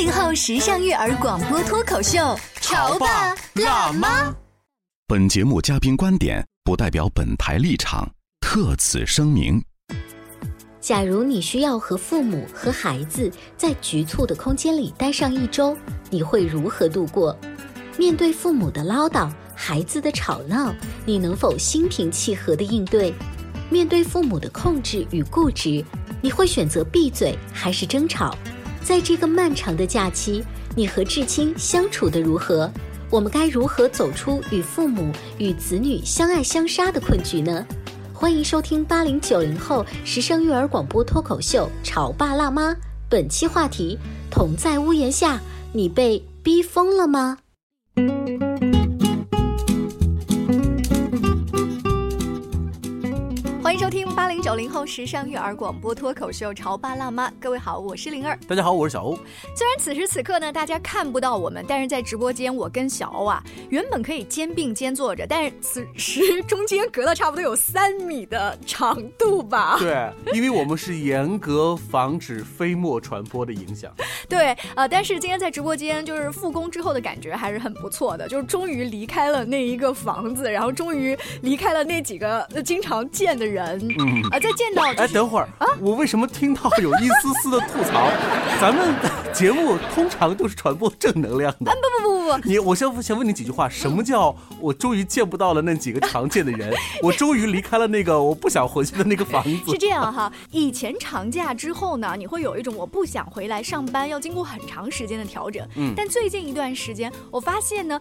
八零后时尚育儿广播脱口秀，潮爸辣妈。本节目嘉宾观点不代表本台立场，特此声明。假如你需要和父母和孩子在局促的空间里待上一周，你会如何度过？面对父母的唠叨，孩子的吵闹，你能否心平气和的应对？面对父母的控制与固执，你会选择闭嘴还是争吵？在这个漫长的假期，你和至亲相处的如何？我们该如何走出与父母与子女相爱相杀的困局呢？欢迎收听八零九零后时尚育儿广播脱口秀《潮爸辣妈》，本期话题：同在屋檐下，你被逼疯了吗？九零后时尚育儿广播脱口秀《潮爸辣妈》，各位好，我是灵儿。大家好，我是小欧。虽然此时此刻呢，大家看不到我们，但是在直播间，我跟小欧啊，原本可以肩并肩坐着，但是此时 中间隔了差不多有三米的长度吧？对，因为我们是严格防止飞沫传播的影响。对，呃，但是今天在直播间，就是复工之后的感觉还是很不错的，就是终于离开了那一个房子，然后终于离开了那几个经常见的人。嗯啊，再见到哎，等会儿啊，我为什么听到有一丝丝的吐槽？咱们节目通常都是传播正能量的。啊，不不不不不，你，我先先问你几句话。什么叫我终于见不到了那几个常见的人？我终于离开了那个我不想回去的那个房子。是这样哈，以前长假之后呢，你会有一种我不想回来上班，要经过很长时间的调整。嗯，但最近一段时间，我发现呢。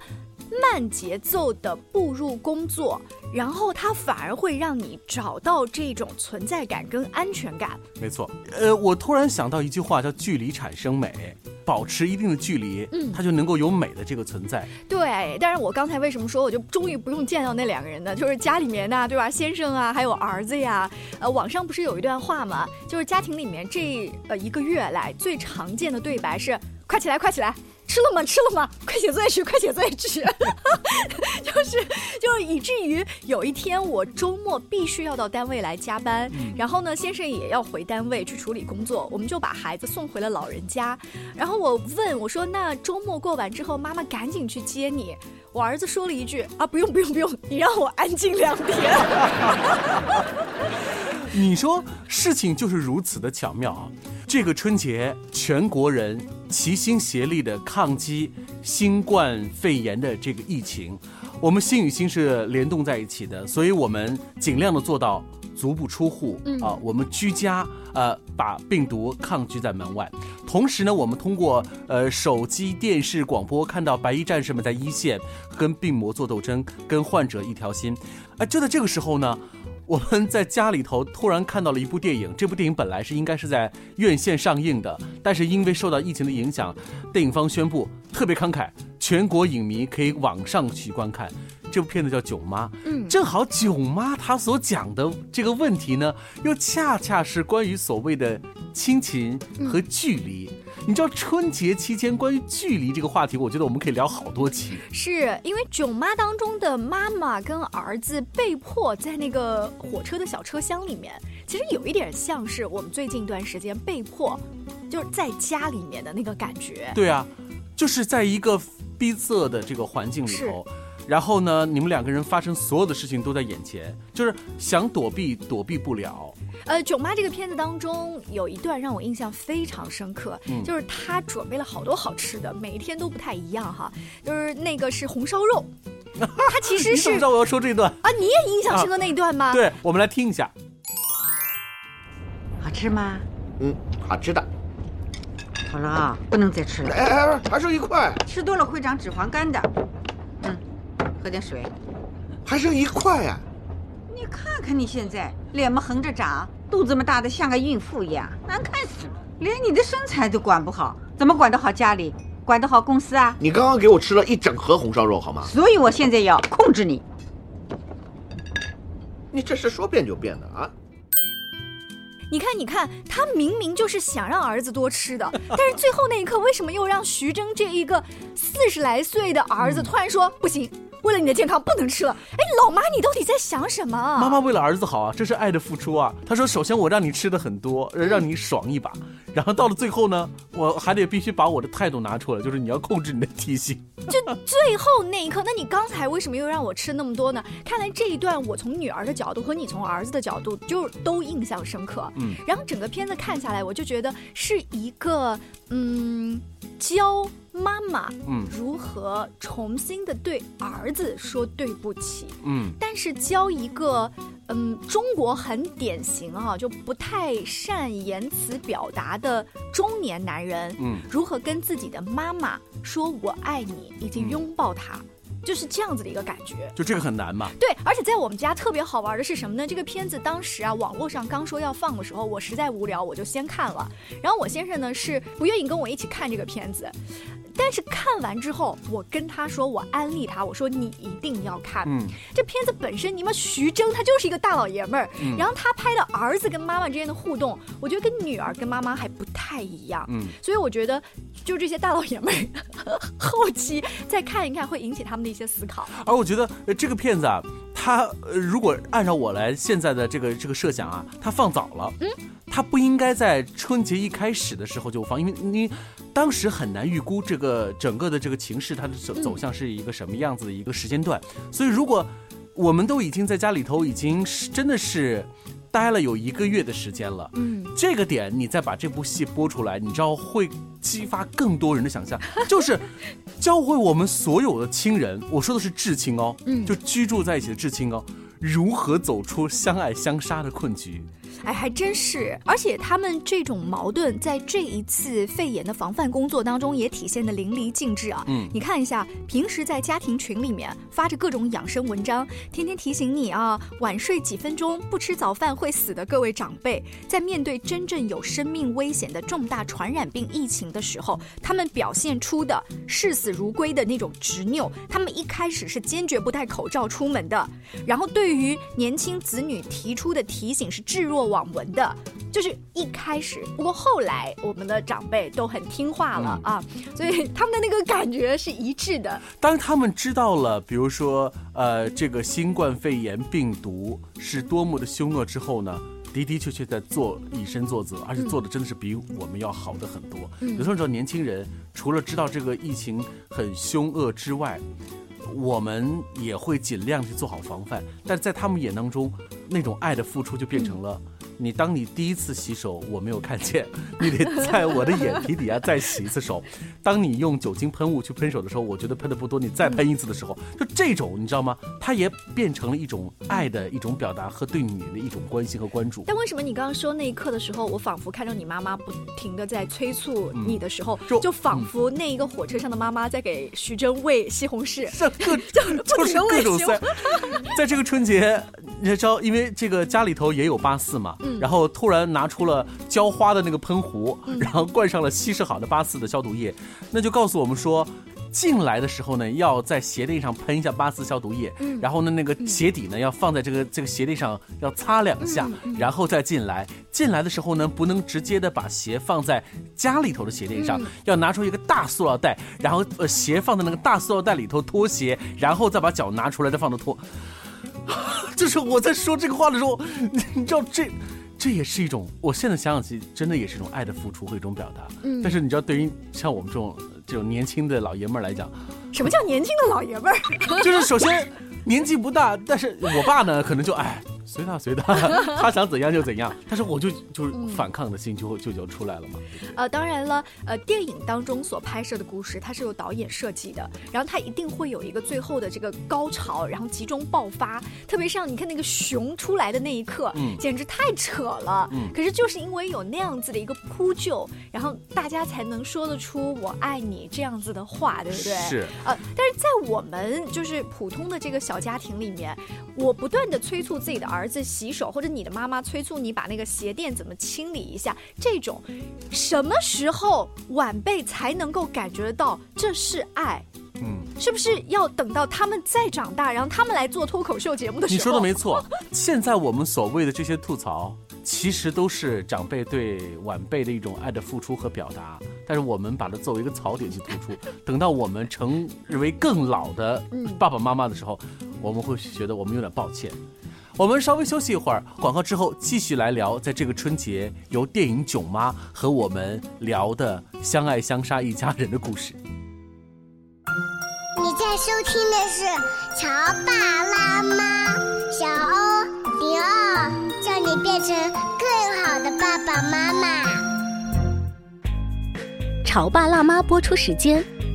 慢节奏的步入工作，然后它反而会让你找到这种存在感跟安全感。没错，呃，我突然想到一句话，叫“距离产生美”，保持一定的距离，嗯，它就能够有美的这个存在。对，但是我刚才为什么说我就终于不用见到那两个人呢？就是家里面呢，对吧？先生啊，还有儿子呀。呃，网上不是有一段话吗？就是家庭里面这呃一个月来最常见的对白是：“快起来，快起来。”吃了吗？吃了吗？快写作业去！快写作业去！就是，就是以至于有一天我周末必须要到单位来加班，然后呢，先生也要回单位去处理工作，我们就把孩子送回了老人家。然后我问我说：“那周末过完之后，妈妈赶紧去接你。”我儿子说了一句：“啊，不用不用不用，你让我安静两天。”你说事情就是如此的巧妙啊！这个春节，全国人齐心协力的抗击新冠肺炎的这个疫情，我们心与心是联动在一起的，所以我们尽量的做到足不出户啊，我们居家，呃，把病毒抗拒在门外。同时呢，我们通过呃手机、电视、广播看到白衣战士们在一线跟病魔做斗争，跟患者一条心。啊，就在这个时候呢。我们在家里头突然看到了一部电影，这部电影本来是应该是在院线上映的，但是因为受到疫情的影响，电影方宣布特别慷慨，全国影迷可以网上去观看。这部片子叫《囧妈》，嗯，正好囧妈她所讲的这个问题呢，又恰恰是关于所谓的亲情和距离。你知道春节期间关于距离这个话题，我觉得我们可以聊好多期。是因为《囧妈》当中的妈妈跟儿子被迫在那个火车的小车厢里面，其实有一点像是我们最近一段时间被迫就是在家里面的那个感觉。对啊，就是在一个逼仄的这个环境里头。然后呢，你们两个人发生所有的事情都在眼前，就是想躲避躲避不了。呃，囧妈这个片子当中有一段让我印象非常深刻，就是她准备了好多好吃的，每一天都不太一样哈。就是那个是红烧肉，他其实是你怎么知道我要说这段？啊，你也印象深刻那一段吗？对，我们来听一下。好吃吗？嗯，好吃的。好了啊，不能再吃了，哎哎，哎还剩一块，吃多了会长脂肪肝的。嗯，喝点水。还剩一块呀、你看看你现在脸嘛横着长，肚子嘛大的像个孕妇一样，难看死了。连你的身材都管不好，怎么管得好家里，管得好公司啊？你刚刚给我吃了一整盒红烧肉，好吗？所以我现在要控制你。你这是说变就变的啊！你看，你看，他明明就是想让儿子多吃的，但是最后那一刻，为什么又让徐峥这一个四十来岁的儿子突然说不行？为了你的健康不能吃了。哎，老妈，你到底在想什么？妈妈为了儿子好啊，这是爱的付出啊。他说：“首先我让你吃的很多，呃让你爽一把，然后到了最后呢，我还得必须把我的态度拿出来，就是你要控制你的体型。就最后那一刻，那你刚才为什么又让我吃那么多呢？看来这一段我从女儿的角度和你从儿子的角度就都印象深刻。嗯，然后整个片子看下来，我就觉得是一个嗯教妈妈嗯。如何重新的对儿子说对不起。嗯。但是教一个，嗯，中国很典型啊，就不太善言辞表达的中年男人，嗯。如何跟自己的妈妈说“我爱你”，以及拥抱她，就是这样子的一个感觉。就这个很难嘛。对，而且在我们家特别好玩的是什么呢？这个片子当时啊，网络上刚说要放的时候，我实在无聊，我就先看了。然后我先生呢是不愿意跟我一起看这个片子，但是看完之后，我跟他说，我安利他，我说你一定要看。嗯这片子本身，你们徐峥他就是一个大老爷们儿，嗯然后他拍的儿子跟妈妈之间的互动，我觉得跟女儿跟妈妈还不太一样。嗯，所以我觉得，就这些大老爷们儿，后期再看一看，会引起他们的一些思考。而我觉得呃这个片子啊，它呃如果按照我来现在的这个这个设想啊，它放早了，嗯，它不应该在春节一开始的时候就放，因为你当时很难预估这个整个的这个情势它的走走向是一个什么样子的一个时间段，所以如果我们都已经在家里头已经是真的是待了有一个月的时间了，嗯，这个点你再把这部戏播出来，你知道会激发更多人的想象，就是教会我们所有的亲人，我说的是至亲哦，嗯。就居住在一起的至亲哦，如何走出相爱相杀的困局。哎，还真是，而且他们这种矛盾在这一次肺炎的防范工作当中也体现的淋漓尽致啊。嗯你看一下，平时在家庭群里面发着各种养生文章，天天提醒你啊，晚睡几分钟，不吃早饭会死的各位长辈，在面对真正有生命危险的重大传染病疫情的时候，他们表现出的视死如归的那种执拗。他们一开始是坚决不戴口罩出门的，然后对于年轻子女提出的提醒是置若罔闻的，就是一开始。不过后来我们的长辈都很听话了、啊，所以他们的那个感觉是一致的。当他们知道了，比如说，呃，这个新冠肺炎病毒是多么的凶恶之后呢，的的确确在做以身作则，而且做的真的是比我们要好的很多。嗯有时候你知道年轻人除了知道这个疫情很凶恶之外，我们也会尽量去做好防范，但在他们眼当中，那种爱的付出就变成了。你当你第一次洗手，我没有看见，你得在我的眼皮底下再洗一次手。当你用酒精喷雾去喷手的时候，我觉得喷的不多，你再喷一次的时候，就这种你知道吗？它也变成了一种爱的一种表达和对你的一种关心和关注。但为什么你刚刚说那一刻的时候，我仿佛看到你妈妈不停的在催促你的时候，就就仿佛那一个火车上的妈妈在给徐峥喂西红柿。这 各种各种塞，在这个春节，你知道，因为这个家里头也有八四嘛，嗯然后突然拿出了浇花的那个喷壶，然后灌上了稀释好的八四的消毒液，那就告诉我们说。进来的时候呢，要在鞋垫上喷一下八四消毒液，嗯然后呢，那个鞋底呢要放在这个这个鞋垫上要擦两下，嗯然后再进来。进来的时候呢，不能直接的把鞋放在家里头的鞋垫上，嗯要拿出一个大塑料袋，然后呃鞋放在那个大塑料袋里头脱鞋，然后再把脚拿出来再放到脱。就是我在说这个话的时候，你你知道这。这也是一种，我现在想想其实，真的也是一种爱的付出和一种表达。嗯但是你知道，对于像我们这种这种年轻的老爷们儿来讲，什么叫年轻的老爷们儿？就是首先年纪不大，但是我爸呢，可能就哎随他随他，他想怎样就怎样。但是我就就是反抗的心就就就出来了嘛。呃，当然了，呃，电影当中所拍摄的故事，它是由导演设计的，然后它一定会有一个最后的这个高潮，然后集中爆发。特别像你看那个熊出来的那一刻，嗯简直太扯了。嗯可是就是因为有那样子的一个铺就，然后大家才能说得出“我爱你”这样子的话，对不对？是，呃，但是在我们就是普通的这个小家庭里面，我不断的催促自己的儿子洗手，或者你的妈妈催促你把那个鞋垫怎么清理一下，这种什么时候晚辈才能够感觉到这是爱？嗯，是不是要等到他们再长大，然后他们来做脱口秀节目的时候？你说的没错。现在我们所谓的这些吐槽，其实都是长辈对晚辈的一种爱的付出和表达，但是我们把它作为一个槽点去突出。等到我们成为更老的嗯爸爸妈妈的时候，我们会觉得我们有点抱歉。我们稍微休息一会儿，广告之后继续来聊，在这个春节由电影《囧妈》和我们聊的相爱相杀一家人的故事。你在收听的是《潮爸辣妈》，小欧零二，叫你变成更好的爸爸妈妈。《潮爸辣妈》播出时间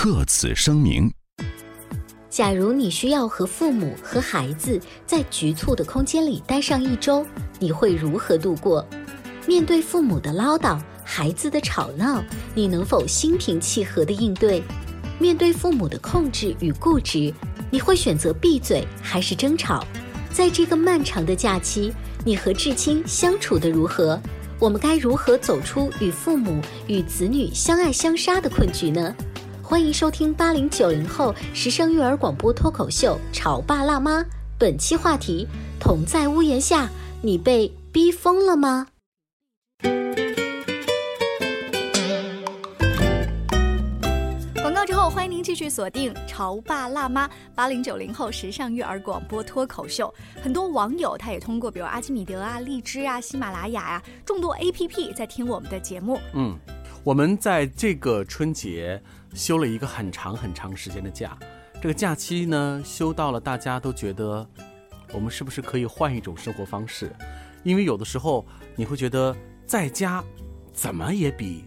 特此声明。假如你需要和父母和孩子在局促的空间里待上一周，你会如何度过？面对父母的唠叨、孩子的吵闹，你能否心平气和地应对？面对父母的控制与固执，你会选择闭嘴还是争吵？在这个漫长的假期，你和至亲相处的如何？我们该如何走出与父母与子女相爱相杀的困局呢？欢迎收听八零九零后时尚育儿广播脱口秀《潮爸辣妈》，本期话题：同在屋檐下，你被逼疯了吗？广告之后，欢迎您继续锁定《潮爸辣妈》八零九零后时尚育儿广播脱口秀。很多网友他也通过比如阿基米德啊、荔枝啊、喜马拉雅呀、众多 APP 在听我们的节目。嗯，我们在这个春节休了一个很长很长时间的假，这个假期呢休到了，大家都觉得我们是不是可以换一种生活方式？因为有的时候你会觉得在家怎么也比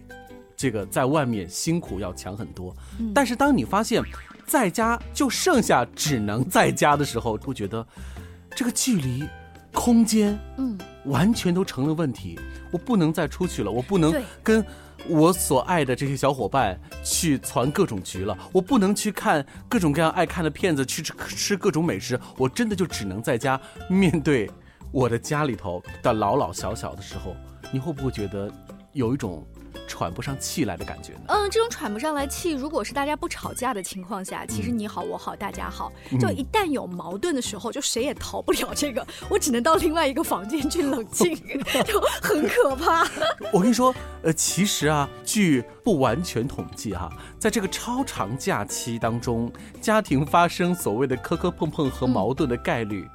这个在外面辛苦要强很多。嗯但是当你发现在家就剩下只能在家的时候，会觉得这个距离、空间，嗯，完全都成了问题。我不能再出去了，我不能跟我所爱的这些小伙伴去攒各种局了，我不能去看各种各样爱看的片子，去吃吃各种美食，我真的就只能在家面对我的家里头的老老小小的时候，你会不会觉得有一种喘不上气来的感觉呢？嗯，这种喘不上来气，如果是大家不吵架的情况下，其实你好我好大家好。嗯就一旦有矛盾的时候，就谁也逃不了这个，我只能到另外一个房间去冷静，就很可怕。我跟你说，呃，其实啊，据不完全统计哈、在这个超长假期当中，家庭发生所谓的磕磕碰碰和矛盾的概率，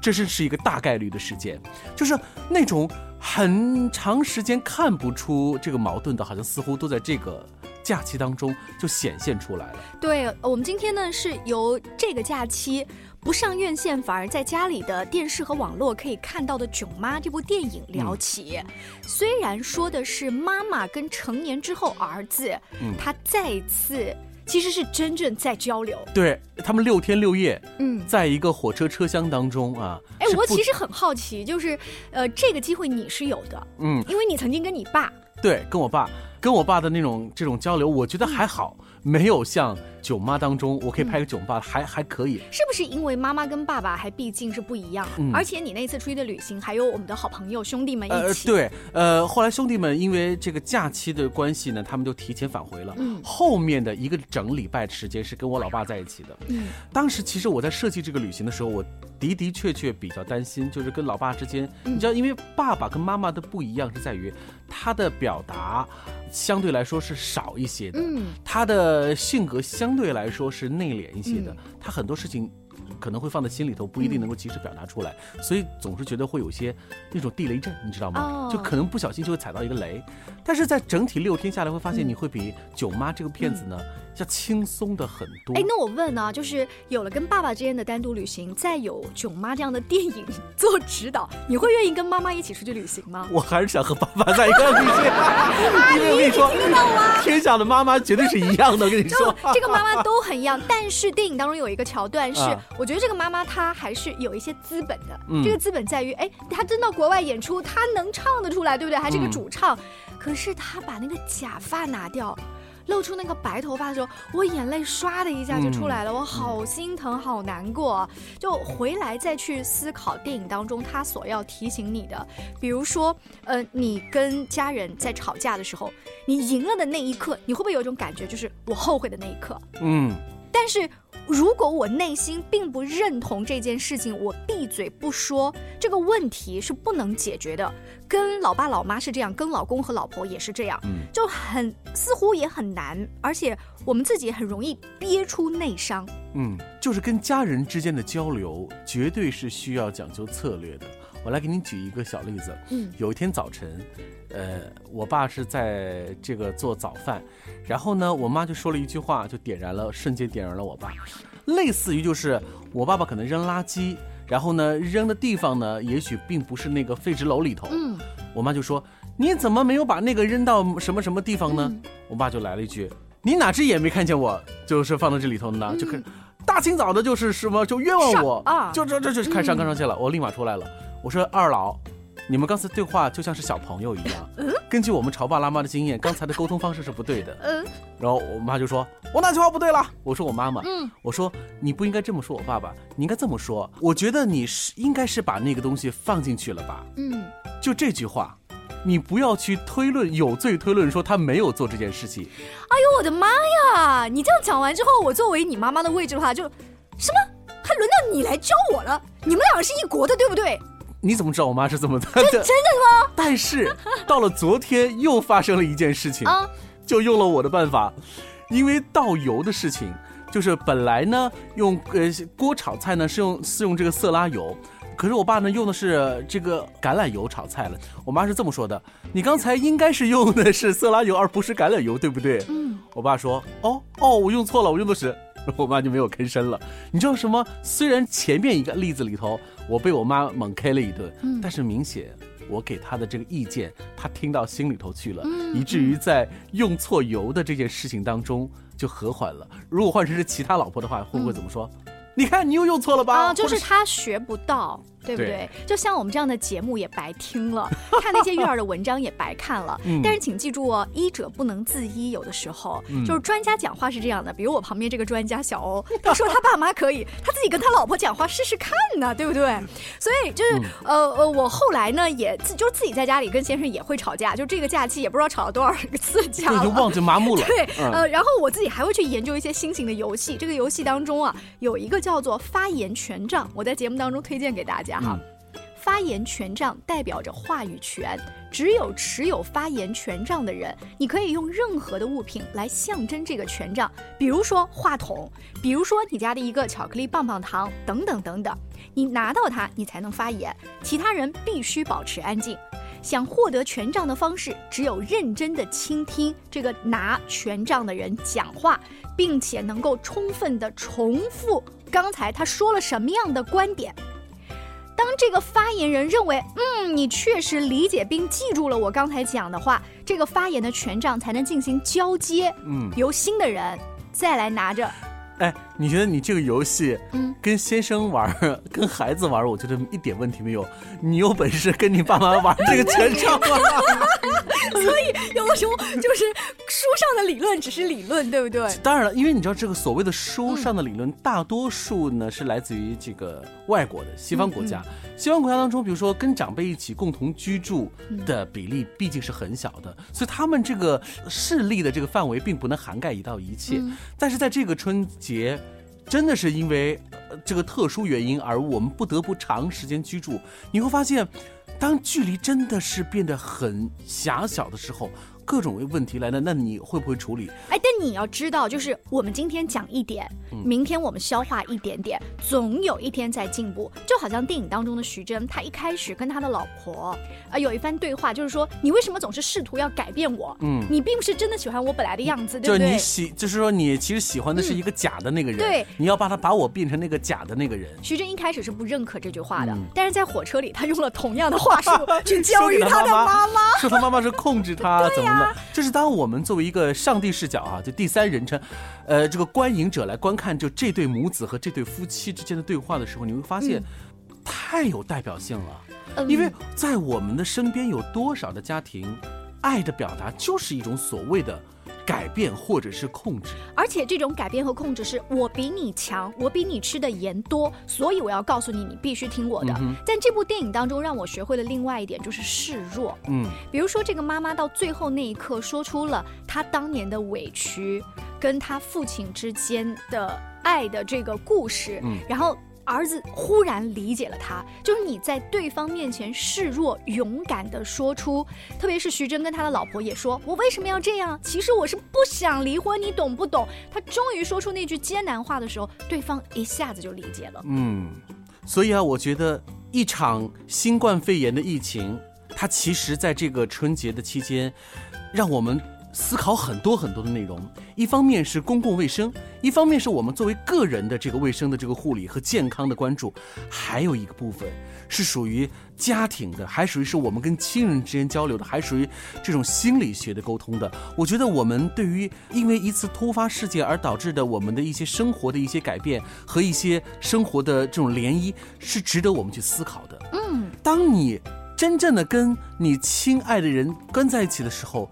这是是一个大概率的事件，就是那种很长时间看不出这个矛盾的，好像似乎都在这个假期当中就显现出来了。对，呃我们今天呢是由这个假期不上院线，反而在家里的电视和网络可以看到的《囧妈》这部电影聊起。虽然说的是妈妈跟成年之后儿子，嗯他再次其实是真正在交流。对他们六天六夜，嗯在一个火车车厢当中啊，哎我其实很好奇，就是，呃，这个机会你是有的，嗯，因为你曾经跟你爸，对，跟我爸跟我爸的那种这种交流，我觉得还好。没有像囧妈当中，我可以拍个囧爸，还还可以。是不是因为妈妈跟爸爸还毕竟是不一样？嗯而且你那次出去的旅行，还有我们的好朋友兄弟们呃一，起。对，呃，后来兄弟们因为这个假期的关系呢，他们就提前返回了。嗯后面的一个整礼拜的时间是跟我老爸在一起的。嗯当时其实我在设计这个旅行的时候，我的的确确比较担心，就是跟老爸之间，嗯你知道，因为爸爸跟妈妈的不一样是在于他的表达相对来说是少一些的，嗯他的性格相对来说是内敛一些的，嗯他很多事情。可能会放在心里头，不一定能够及时表达出来，所以总是觉得会有些那种地雷阵，你知道吗？哦就可能不小心就会踩到一个雷。但是在整体六天下来，会发现你会比《囧妈》这个片子呢要轻松的很多。哎，那我问呢、就是有了跟爸爸之间的单独旅行，再有囧妈这样的电影做指导，你会愿意跟妈妈一起出去旅行吗？我还是想和爸爸在一块旅行，因为我跟你说，天下的妈妈绝对是一样的。我跟你说，这个妈妈都很一样，但是电影当中有一个桥段是，啊我觉得这个妈妈她还是有一些资本的。嗯这个资本在于，哎，她真到国外演出，她能唱得出来，对不对？还是个嗯主唱，可是他把那个假发拿掉。露出那个白头发的时候，我眼泪唰的一下就出来了，嗯我好心疼，好难过。就回来再去思考电影当中他所要提醒你的，比如说，呃，你跟家人在吵架的时候，你赢了的那一刻，你会不会有一种感觉，就是我后悔的那一刻？嗯，但是如果我内心并不认同这件事情，我闭嘴不说，这个问题是不能解决的。跟老爸老妈是这样，跟老公和老婆也是这样，嗯就很似乎也很难，而且我们自己很容易憋出内伤。嗯，就是跟家人之间的交流，绝对是需要讲究策略的。我来给你举一个小例子。嗯有一天早晨，呃，我爸是在这个做早饭，然后呢，我妈就说了一句话，就点燃了，瞬间点燃了我爸。类似于就是我爸爸可能扔垃圾，然后呢，扔的地方呢，也许并不是那个废纸篓里头。嗯，我妈就说：“你怎么没有把那个扔到什么什么地方呢？”嗯我爸就来了一句：“你哪只眼没看见我就是放到这里头呢？”就看大清早的，就是什么就冤枉我啊就这这就开上纲上线了。我立马出来了，我说：“二老，你们刚才对话就像是小朋友一样。根据我们潮爸辣妈的经验，刚才的沟通方式是不对的。”嗯然后我妈就说：“我哪句话不对了？”我说：“我妈妈。”嗯，我说：“你不应该这么说我爸爸，你应该这么说。我觉得你是应该是把那个东西放进去了吧？嗯，就这句话，你不要去推论有罪推论说他没有做这件事情。哎呦我的妈呀！你这样讲完之后，我作为你妈妈的位置的话，就什么还轮到你来教我了？你们两个是一国的，对不对？你怎么知道我妈是这么的？真的吗？但是到了昨天又发生了一件事情，啊，就用了我的办法，因为倒油的事情，就是本来呢用呃锅炒菜呢是用是用这个色拉油，可是我爸呢用的是这个橄榄油炒菜了。我妈是这么说的：“你刚才应该是用的是色拉油，而不是橄榄油，对不对？”嗯，我爸说：“哦哦，我用错了，我用的是。”我妈就没有吭声了。你知道什么？虽然前面一个例子里头我被我妈猛 K 了一顿，嗯但是明显我给她的这个意见，她听到心里头去了，嗯以至于在用错油的这件事情当中就和缓了。如果换成是其他老婆的话，会不会怎么说？你看你又用错了吧？啊，就是他学不到，对不对？对就像我们这样的节目也白听了，看那些育儿的文章也白看了。嗯但是请记住哦，医者不能自医，有的时候、嗯就是专家讲话是这样的。比如我旁边这个专家小欧，他说他爸妈可以，他自己跟他老婆讲话试试看呢，对不对？所以就是、嗯呃呃，我后来呢也自就是自己在家里跟先生也会吵架，就这个假期也不知道吵了多少个次 架了，就已经忘记麻木了。对，嗯呃，然后我自己还会去研究一些新型的游戏。这个游戏当中啊，有一个叫做发言权杖，我在节目当中推荐给大家哈。发言权杖代表着话语权，只有持有发言权杖的人，你可以用任何的物品来象征这个权杖，比如说话筒，比如说你家的一个巧克力棒棒糖，等等等等。你拿到它，你才能发言，其他人必须保持安静。想获得权杖的方式，只有认真的倾听这个拿权杖的人讲话，并且能够充分的重复刚才他说了什么样的观点。当这个发言人认为，嗯，你确实理解并记住了我刚才讲的话，这个发言的权杖才能进行交接，嗯，由新的人再来拿着。哎，你觉得你这个游戏，嗯，跟先生玩儿，跟孩子玩儿，我觉得一点问题没有。你有本事跟你爸妈玩这个权杖吗？所以有的时候就是书上的理论只是理论，对不对？当然了，因为你知道这个所谓的书上的理论，大多数呢是来自于这个外国的西方国家。西方国家当中，比如说跟长辈一起共同居住的比例毕竟是很小的，所以他们这个势力的这个范围并不能涵盖一到一切。但是在这个春节，真的是因为这个特殊原因而我们不得不长时间居住，你会发现，当距离真的是变得很狭小的时候。各种问题来了，那你会不会处理？哎，但你要知道，就是我们今天讲一点，明天我们消化一点点，总有一天在进步。就好像电影当中的徐峥，他一开始跟他的老婆啊有一番对话，就是说你为什么总是试图要改变我？嗯，你并不是真的喜欢我本来的样子，对不对？就你喜，就是说你其实喜欢的是一个假的那个人，对，你要把他把我变成那个假的那个人。徐峥一开始是不认可这句话的，但是在火车里，他用了同样的话术去教育他的妈妈，说他妈妈是控制他，怎么的？就是当我们作为一个上帝视角啊，就第三人称，呃，这个观影者来观看就这对母子和这对夫妻之间的对话的时候，你会发现，太有代表性了。因为在我们的身边有多少的家庭，爱的表达就是一种所谓的。改变或者是控制，而且这种改变和控制是我比你强，我比你吃的盐多，所以我要告诉你，你必须听我的。在这部电影当中，让我学会了另外一点，就是示弱。嗯，比如说这个妈妈到最后那一刻说出了她当年的委屈，跟她父亲之间的爱的这个故事，嗯，然后。儿子忽然理解了他，就是你在对方面前示弱，勇敢的说出，特别是徐峥跟他的老婆也说：“我为什么要这样？其实我是不想离婚，你懂不懂？”他终于说出那句艰难话的时候，对方一下子就理解了。嗯，所以啊，我觉得一场新冠肺炎的疫情，它其实在这个春节的期间，让我们。思考很多很多的内容，一方面是公共卫生，一方面是我们作为个人的这个卫生的这个护理和健康的关注，还有一个部分是属于家庭的，还属于是我们跟亲人之间交流的，还属于这种心理学的沟通的。我觉得我们对于因为一次突发事件而导致的我们的一些生活的一些改变和一些生活的这种涟漪，是值得我们去思考的。嗯，当你真正的跟你亲爱的人跟在一起的时候。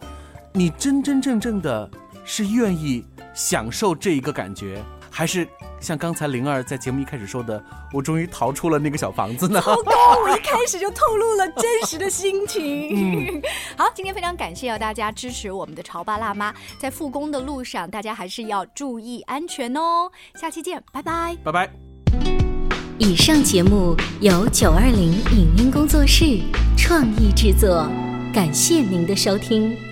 你真真正正的是愿意享受这一个感觉，还是像刚才灵儿在节目一开始说的，我终于逃出了那个小房子呢？糟糕，我一开始就透露了真实的心情。好，今天非常感谢要大家支持我们的潮爸辣妈，在复工的路上，大家还是要注意安全哦。下期见，拜拜，拜拜。以上节目由九二零影音工作室创意制作。感谢您的收听。